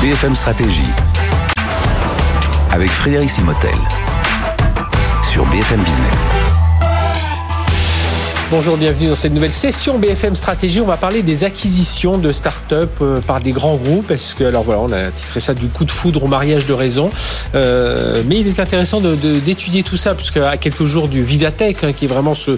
BFM Stratégie avec Frédéric Simotel sur BFM Business. Bonjour, bienvenue dans cette nouvelle session BFM Stratégie. On va parler des acquisitions de start-up euh, par des grands groupes. Parce que, alors voilà, on a titré ça du coup de foudre au mariage de raison. Euh, mais il est intéressant d'étudier tout ça, puisque à quelques jours du Vivatech, hein, qui est vraiment ce,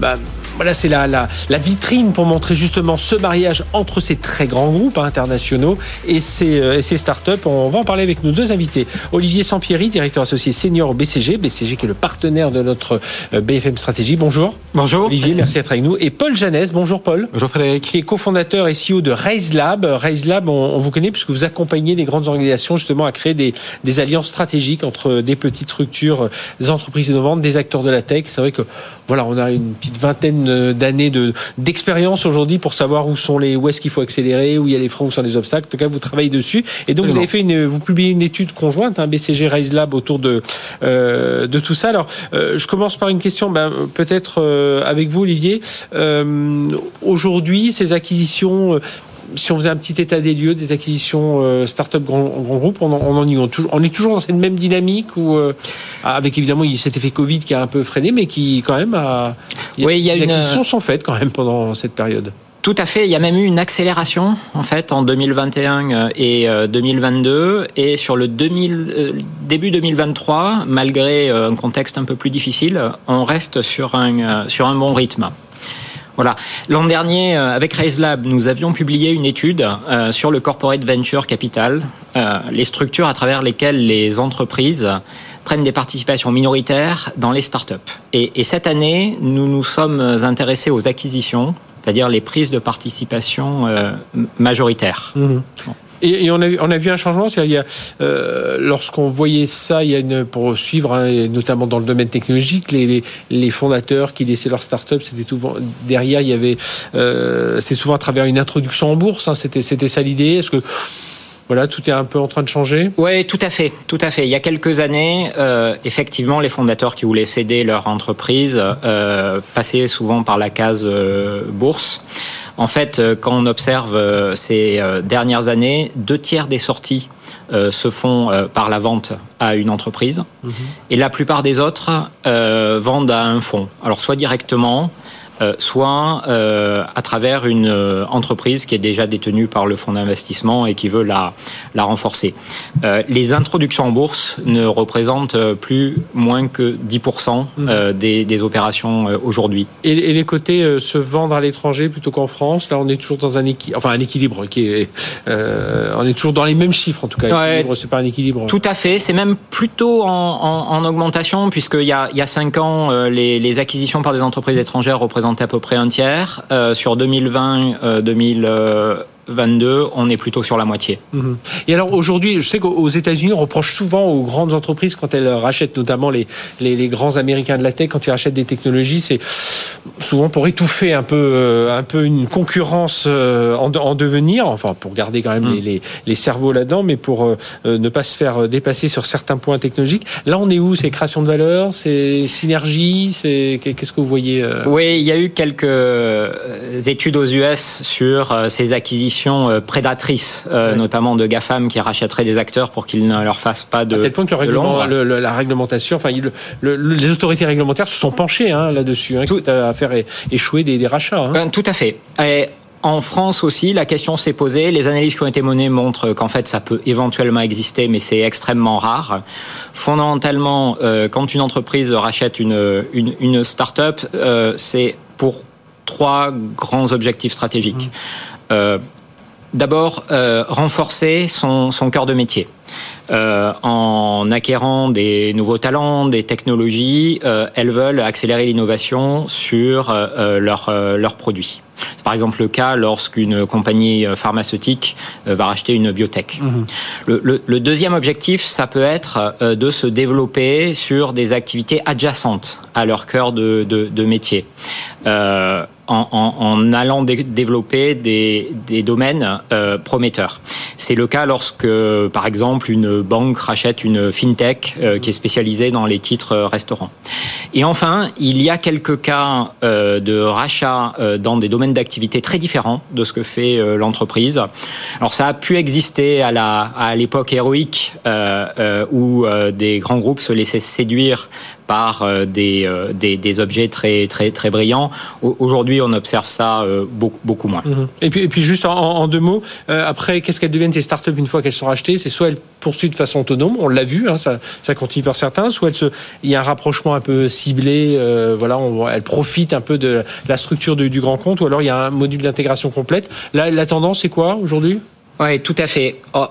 bah, voilà, c'est la, la, la, vitrine pour montrer justement ce mariage entre ces très grands groupes internationaux et ces, euh, et ces startups. On va en parler avec nos deux invités. Olivier Sampieri, directeur associé senior au BCG, BCG qui est le partenaire de notre euh, BFM Stratégie. Bonjour. Bonjour. Olivier, merci d'être avec nous. Et Paul Janès, bonjour Paul. Bonjour Frédéric. Qui est cofondateur et CEO de Raise Lab. Raise Lab, on, vous connaît puisque vous accompagnez des grandes organisations justement à créer des, des alliances stratégiques entre des petites structures, des entreprises innovantes, des acteurs de la tech. C'est vrai que voilà, on a une petite vingtaine d'années de d'expérience aujourd'hui pour savoir où sont les où est-ce qu'il faut accélérer, où il y a les freins, où sont les obstacles. En tout cas, vous travaillez dessus. Et donc, vous avez fait une, vous publiez une étude conjointe, un hein, BCG Rise Lab autour de euh, de tout ça. Alors, euh, je commence par une question, ben, peut-être euh, avec vous, Olivier. aujourd'hui, ces acquisitions si on faisait un petit état des lieux des acquisitions euh, start-up grand, grand groupe, on, en, on, on, est toujours dans cette même dynamique euh, avec évidemment cet effet Covid qui a un peu freiné, mais qui quand même a. oui, il y a les une... acquisitions sont faites quand même pendant cette période. Tout à fait. Il y a même eu une accélération en fait en 2021 et 2022 euh, et sur le 2000, début 2023, malgré un contexte un peu plus difficile, on reste sur un sur un bon rythme. Voilà. L'an dernier, euh, avec RaiseLab, nous avions publié une étude euh, sur le corporate venture capital, euh, les structures à travers lesquelles les entreprises prennent des participations minoritaires dans les startups. Et, et cette année, nous nous sommes intéressés aux acquisitions, c'est-à-dire les prises de participation majoritaires. Mmh. Et, on, a, on a vu un changement, c'est-à-dire euh, lorsqu'on voyait ça, il y a une, pour suivre, hein, notamment dans le domaine technologique, les, les, fondateurs qui laissaient leur start-up, c'était souvent derrière, il y avait, euh, c'est souvent à travers une introduction en bourse. Hein, c'était, c'était ça l'idée. Est-ce que voilà, tout est un peu en train de changer? Oui, tout à fait, tout à fait. Il y a quelques années, euh, effectivement, les fondateurs qui voulaient céder leur entreprise euh, passaient souvent par la case euh, bourse. En fait, euh, quand on observe euh, ces euh, dernières années, deux tiers des sorties se font par la vente à une entreprise, mhm. et la plupart des autres vendent à un fonds. Alors soit directement, euh, soit euh, à travers une euh, entreprise qui est déjà détenue par le fonds d'investissement et qui veut la, la renforcer. les introductions en bourse ne représentent plus moins que 10% mmh. des, des, opérations aujourd'hui. Et, les côtés se vendre à l'étranger plutôt qu'en France, là on est toujours dans un, équilibre, enfin, un équilibre qui est... on est toujours dans les mêmes chiffres en tout cas. Ouais, c'est pas un équilibre. Tout à fait, c'est même plutôt en, en, en augmentation puisqu'il y a, il y a 5 ans, les, les acquisitions par des entreprises étrangères représentent à peu près un tiers. Euh, sur 2020, 2000 22, on est plutôt sur la moitié. Mhm. Et alors aujourd'hui, je sais qu'aux États-Unis, on reproche souvent aux grandes entreprises quand elles rachètent, notamment les, les, grands Américains de la tech, quand ils rachètent des technologies, c'est souvent pour étouffer un peu, euh, un peu une concurrence euh, en, en devenir, enfin pour garder quand même mhm. les, les, cerveaux là-dedans, mais pour euh, ne pas se faire dépasser sur certains points technologiques. Là, on est où? C'est création de valeur? C'est synergie? C'est qu'est-ce que vous voyez Oui, il y a eu quelques études aux US sur ces acquisitions euh, prédatrices, euh, notamment de GAFAM qui rachèteraient des acteurs pour qu'ils ne leur fassent pas de. À tel point que la réglementation, enfin, les autorités réglementaires se sont penchées hein, là-dessus, hein, tout à faire échouer des, rachats. Hein. Euh, tout à fait. Et en France aussi, la question s'est posée. Les analyses qui ont été menées montrent qu'en fait, ça peut éventuellement exister, mais c'est extrêmement rare. Fondamentalement, quand une entreprise rachète une, une, une start-up, c'est pour trois grands objectifs stratégiques. Mmh. D'abord, euh, renforcer son, son cœur de métier. Euh, en acquérant des nouveaux talents, des technologies, euh, elles veulent accélérer l'innovation sur euh, leurs leur produits. C'est par exemple le cas lorsqu'une compagnie pharmaceutique va racheter une biotech. Mhm. Le, le, le, deuxième objectif, ça peut être de se développer sur des activités adjacentes à leur cœur de, de, de métier. En, allant développer des, domaines euh, prometteurs. C'est le cas lorsque, par exemple, une banque rachète une fintech euh, qui est spécialisée dans les titres restaurants. Et enfin, il y a quelques cas euh, de rachat dans des domaines d'activité très différents de ce que fait l'entreprise. Alors ça a pu exister à à l'époque héroïque où des grands groupes se laissaient séduire par euh, euh, des, des, objets très, très, très brillants. Aujourd'hui, on observe ça euh, beaucoup, beaucoup moins. Mhm. Et, puis, et puis, juste en, deux mots, après, qu'est-ce qu'elles deviennent ces startups une fois qu'elles sont rachetées C'est soit elles poursuivent de façon autonome, on l'a vu, hein, ça, ça continue par certains, soit se, il y a un rapprochement un peu ciblé, voilà, on, elles profitent un peu de la structure du, grand compte, ou alors il y a un module d'intégration complète. Là, la tendance, c'est quoi aujourd'hui? Oui, tout à fait. Oh,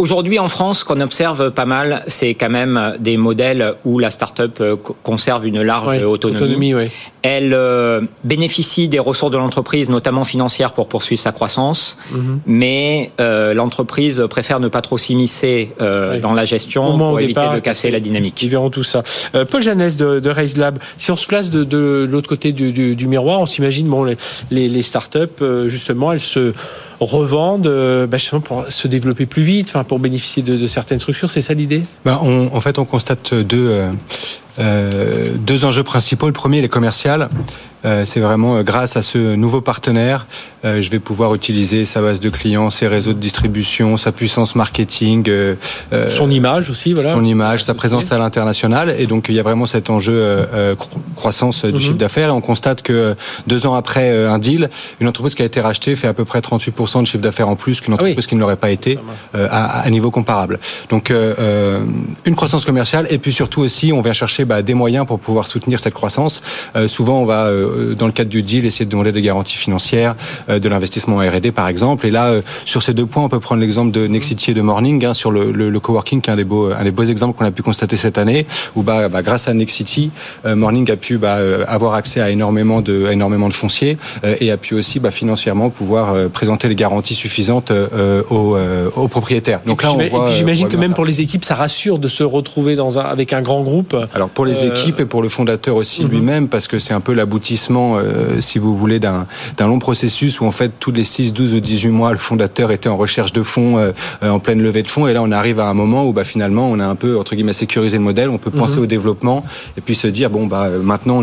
Aujourd'hui, en France, ce qu'on observe pas mal, c'est quand même des modèles où la start-up euh, conserve une large autonomie. Elle euh, bénéficie des ressources de l'entreprise, notamment financières, pour poursuivre sa croissance, mhm. mais euh, l'entreprise préfère ne pas trop s'immiscer dans la gestion pour éviter de casser la dynamique. Ils verront tout ça. Paul Janès de, de Raise Lab, si on se place de, l'autre côté du, miroir, on s'imagine bon, les, les, les start-up, justement, elles se revendent euh, bah, pour se développer plus vite, pour bénéficier de, certaines structures. C'est ça l'idée? Bah, En fait, on constate deux, euh, euh, deux enjeux principaux. Le premier, il est commercial. Euh, c'est vraiment euh, grâce à ce nouveau partenaire, euh, je vais pouvoir utiliser sa base de clients, ses réseaux de distribution, sa puissance marketing, son image aussi, voilà. Son image, sa présence à l'international. Et donc il y a vraiment cet enjeu croissance du mhm. chiffre d'affaires. Et on constate que deux ans après un deal, une entreprise qui a été rachetée fait à peu près 38% de chiffre d'affaires en plus qu'une ah entreprise qui ne l'aurait pas été à, à, niveau comparable. Donc une croissance commerciale et puis surtout aussi on vient chercher bah, des moyens pour pouvoir soutenir cette croissance. souvent on va euh, dans le cadre du deal, essayer de demander des garanties financières, euh, de l'investissement en R&D par exemple. Et là, euh, sur ces deux points, on peut prendre l'exemple de Nexity et de Morning hein, sur le, le, le, coworking, qui est un des beaux, un des beaux exemples qu'on a pu constater cette année, où bah, bah grâce à Nexity, Morning a pu bah, avoir accès à énormément de, à énormément de fonciers et a pu aussi bah, financièrement pouvoir présenter les garanties suffisantes aux, aux, propriétaires. Donc là, j'imagine que même pour les équipes, ça rassure de se retrouver dans un, avec un grand groupe. Alors pour les équipes et pour le fondateur aussi mhm. lui-même, parce que c'est un peu l'aboutissement euh, si vous voulez, d'un long processus où en fait tous les 6, 12 ou 18 mois, le fondateur était en recherche de fonds, euh, en pleine levée de fonds, et là on arrive à un moment où bah, finalement on a un peu entre guillemets sécurisé le modèle, on peut penser mhm. au développement et puis se dire bon bah maintenant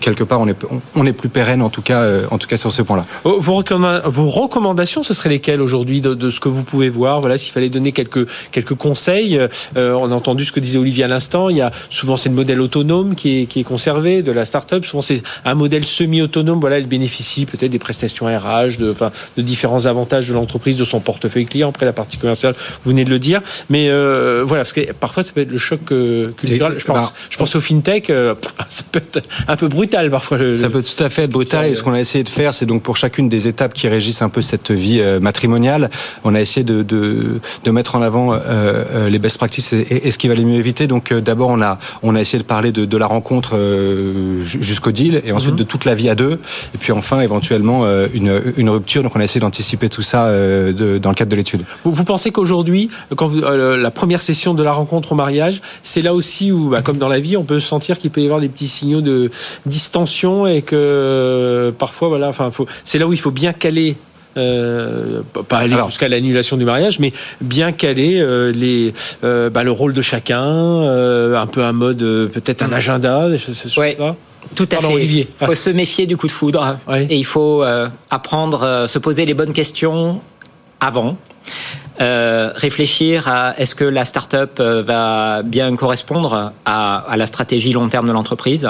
quelque part on est on, est plus pérenne en tout cas euh, en tout cas sur ce point-là. Oh, vos, vos recommandations, ce seraient lesquelles aujourd'hui de, ce que vous pouvez voir? Voilà, s'il fallait donner quelques quelques conseils, on a entendu ce que disait Olivier à l'instant. Il y a souvent c'est le modèle autonome qui est qui est conservé de la start-up. Souvent c'est un modèle semi-autonome, voilà, elle bénéficie peut-être des prestations RH, de, enfin, de différents avantages de l'entreprise, de son portefeuille client. Après, la partie commerciale, vous venez de le dire. Mais euh, voilà, parce que parfois, ça peut être le choc euh, culturel. je, pense, bah, je pense au fintech, euh, ça peut être un peu brutal parfois. ça peut tout à fait être brutal. Et ce qu'on a essayé de faire, c'est donc pour chacune des étapes qui régissent un peu cette vie matrimoniale, on a essayé de, de, de mettre en avant les best practices et, ce qui va les mieux éviter. Donc d'abord, on a, on a essayé de parler de, de la rencontre jusqu'au deal et ensuite. De toute la vie à deux. Et puis enfin, éventuellement, euh, une, une rupture. Donc on a essayé d'anticiper tout ça euh, de, dans le cadre de l'étude. Vous, vous, pensez qu'aujourd'hui, quand euh, la première session de la rencontre au mariage, c'est là aussi où, bah, comme dans la vie, on peut sentir qu'il peut y avoir des petits signaux de distension et que parfois, voilà, enfin, c'est là où il faut bien caler euh, pas aller jusqu'à l'annulation du mariage, mais bien caler euh, les, euh, bah, le rôle de chacun, un peu un mode, peut-être un agenda, des choses, ouais. Tout à fait. Il faut se méfier du coup de foudre et il faut euh, apprendre, euh, se poser les bonnes questions avant. Euh, réfléchir à est-ce que la start-up euh, va bien correspondre à, à, la stratégie long terme de l'entreprise?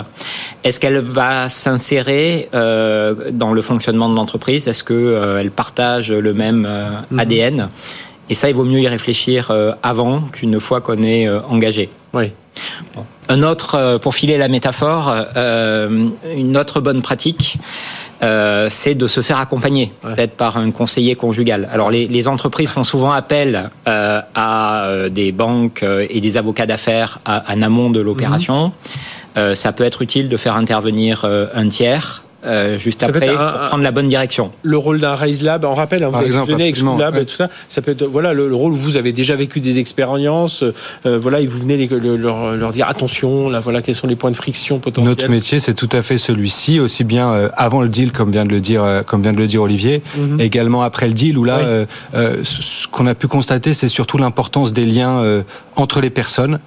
Est-ce qu'elle va s'insérer euh, dans le fonctionnement de l'entreprise? Est-ce qu'elle elle partage le même mhm. ADN Et ça, il vaut mieux y réfléchir avant qu'une fois qu'on est engagé. Oui. Un autre, euh, pour filer la métaphore, euh, une autre bonne pratique, euh, c'est de se faire accompagner, peut-être par un conseiller conjugal. Alors les, entreprises font souvent appel à des banques et des avocats d'affaires en amont de l'opération. Mhm. ça peut être utile de faire intervenir un tiers juste après pour prendre la bonne direction. Le rôle d'un Raise Lab, on rappelle, hein, vous avez avec Lab et tout ça, ça peut être voilà le, rôle où vous avez déjà vécu des expériences, voilà, et vous venez leur, dire attention, là voilà quels sont les points de friction potentiels. Notre métier, c'est tout à fait celui-ci, aussi bien avant le deal, comme vient de le dire, comme vient de le dire Olivier, mhm. également après le deal, où là, ce qu'on a pu constater, c'est surtout l'importance des liens entre les personnes,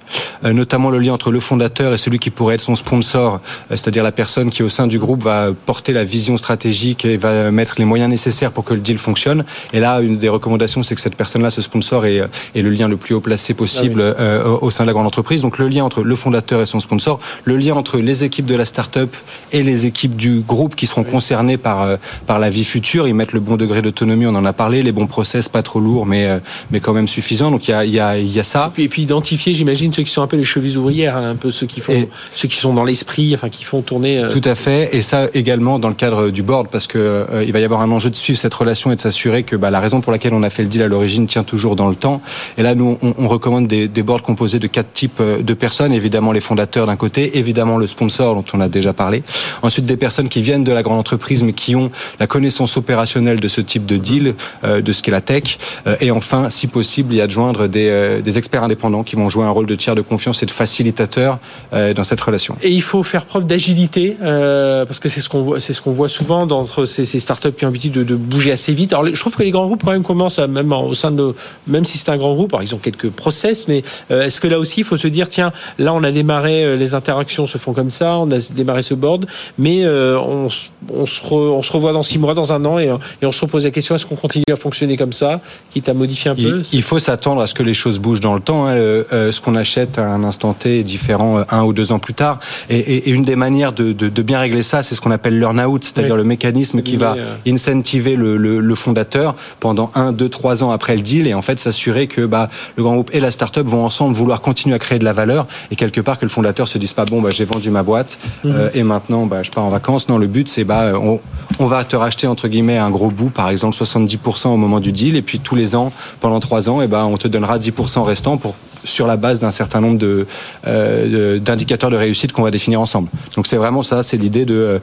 notamment le lien entre le fondateur et celui qui pourrait être son sponsor, c'est-à-dire la personne qui au sein du groupe va porter la vision stratégique et va mettre les moyens nécessaires pour que le deal fonctionne. Et là, une des recommandations, c'est que cette personne-là, ce sponsor, est, est, le lien le plus haut placé possible ah euh, au sein de la grande entreprise. Donc le lien entre le fondateur et son sponsor, le lien entre les équipes de la start-up et les équipes du groupe qui seront concernées par euh, par la vie future. Ils mettent le bon degré d'autonomie, on en a parlé, les bons process, pas trop lourds, mais euh, mais quand même suffisants. Donc il y a y a y a ça. Et puis, identifier, j'imagine ceux qui sont un peu les chevilles ouvrières, hein, un peu ceux qui font ceux qui sont dans l'esprit, enfin qui font tourner. Tout à fait. Et ça également dans le cadre du board, parce que euh, il va y avoir un enjeu de suivre cette relation et de s'assurer que bah, la raison pour laquelle on a fait le deal à l'origine tient toujours dans le temps. Et là, nous, on, recommande des, boards composés de quatre types euh, de personnes. Évidemment, les fondateurs d'un côté, évidemment le sponsor dont on a déjà parlé. Ensuite, des personnes qui viennent de la grande entreprise mais qui ont la connaissance opérationnelle de ce type de deal, euh, de ce qu'est la tech. et enfin, si possible, y adjoindre des, des experts indépendants qui vont jouer un rôle de tiers de confiance et de facilitateur dans cette relation. Et il faut faire preuve d'agilité parce que c'est ce qu'on voit, c'est ce qu'on voit souvent d'entre ces, ces, startups qui ont l'habitude de, de, bouger assez vite. Alors, je trouve que les grands groupes quand même commencent à même au sein de, même si c'est un grand groupe, alors ils ont quelques process, mais euh, est-ce que là aussi il faut se dire tiens, là on a démarré, euh, les interactions se font comme ça, on a démarré ce board, mais euh, on, on, se on, se revoit dans six mois, dans un an, et, et on se repose la question est-ce qu'on continue à fonctionner comme ça, quitte à modifier un peu Il, faut s'attendre à ce que les choses bougent dans le temps. Hein. ce qu'on achète à un instant T est différent un ou deux ans plus tard, et, et, et une des manières de, de, de bien régler ça, c'est ce qu'on appelle learn-out, c'est-à-dire le mécanisme qui va incentiver le, le, le, fondateur pendant un, deux, trois ans après le deal et en fait s'assurer que bah, le grand groupe et la start-up vont ensemble vouloir continuer à créer de la valeur et quelque part que le fondateur se dise pas bon bah, j'ai vendu ma boîte mhm. euh, et maintenant bah, je pars en vacances. Non, le but c'est bah on, on, va te racheter entre guillemets un gros bout, par exemple 70% au moment du deal et puis tous les ans pendant trois ans et bah, on te donnera 10% restant pour sur la base d'un certain nombre de euh, d'indicateurs de réussite qu'on va définir ensemble. Donc c'est vraiment ça, c'est l'idée de euh,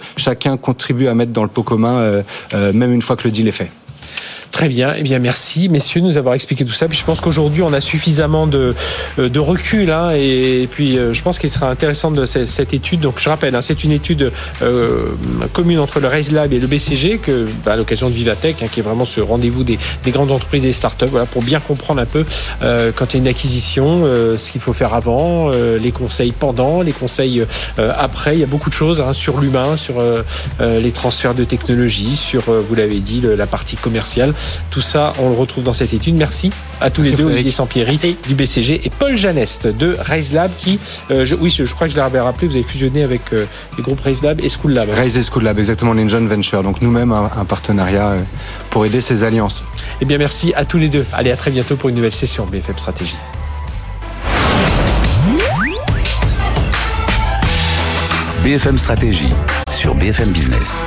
contribue à mettre dans le pot commun, euh, même une fois que le deal est fait. Très bien. Eh bien, merci, messieurs, de nous avoir expliqué tout ça. Puis je pense qu'aujourd'hui, on a suffisamment de, euh, de recul. Hein, et, puis, euh, je pense qu'il sera intéressant de cette, étude. Donc, je rappelle, hein, c'est une étude euh, commune entre le Raise Lab et le BCG, que, bah, à l'occasion de Vivatech, hein, qui est vraiment ce rendez-vous des, des, grandes entreprises et des startups, voilà, pour bien comprendre un peu euh, quand il y a une acquisition, euh, ce qu'il faut faire avant, les conseils pendant, les conseils après. Il y a beaucoup de choses hein, sur l'humain, sur les transferts de technologie, sur, vous l'avez dit, la partie commerciale. Tout ça, on le retrouve dans cette étude. Merci à tous les deux, Olivier Sampieri du BCG et Paul Janest de Raise Lab qui, euh, oui, je, crois que je l'avais rappelé, vous avez fusionné avec euh, les groupes Raise Lab et School Lab. Raise et School Lab, exactement, on est une joint venture. Donc nous-mêmes, un, un, partenariat euh, pour aider ces alliances. Eh bien, merci à tous les deux. Allez, à très bientôt pour une nouvelle session BFM Stratégie. BFM Stratégie sur BFM Business.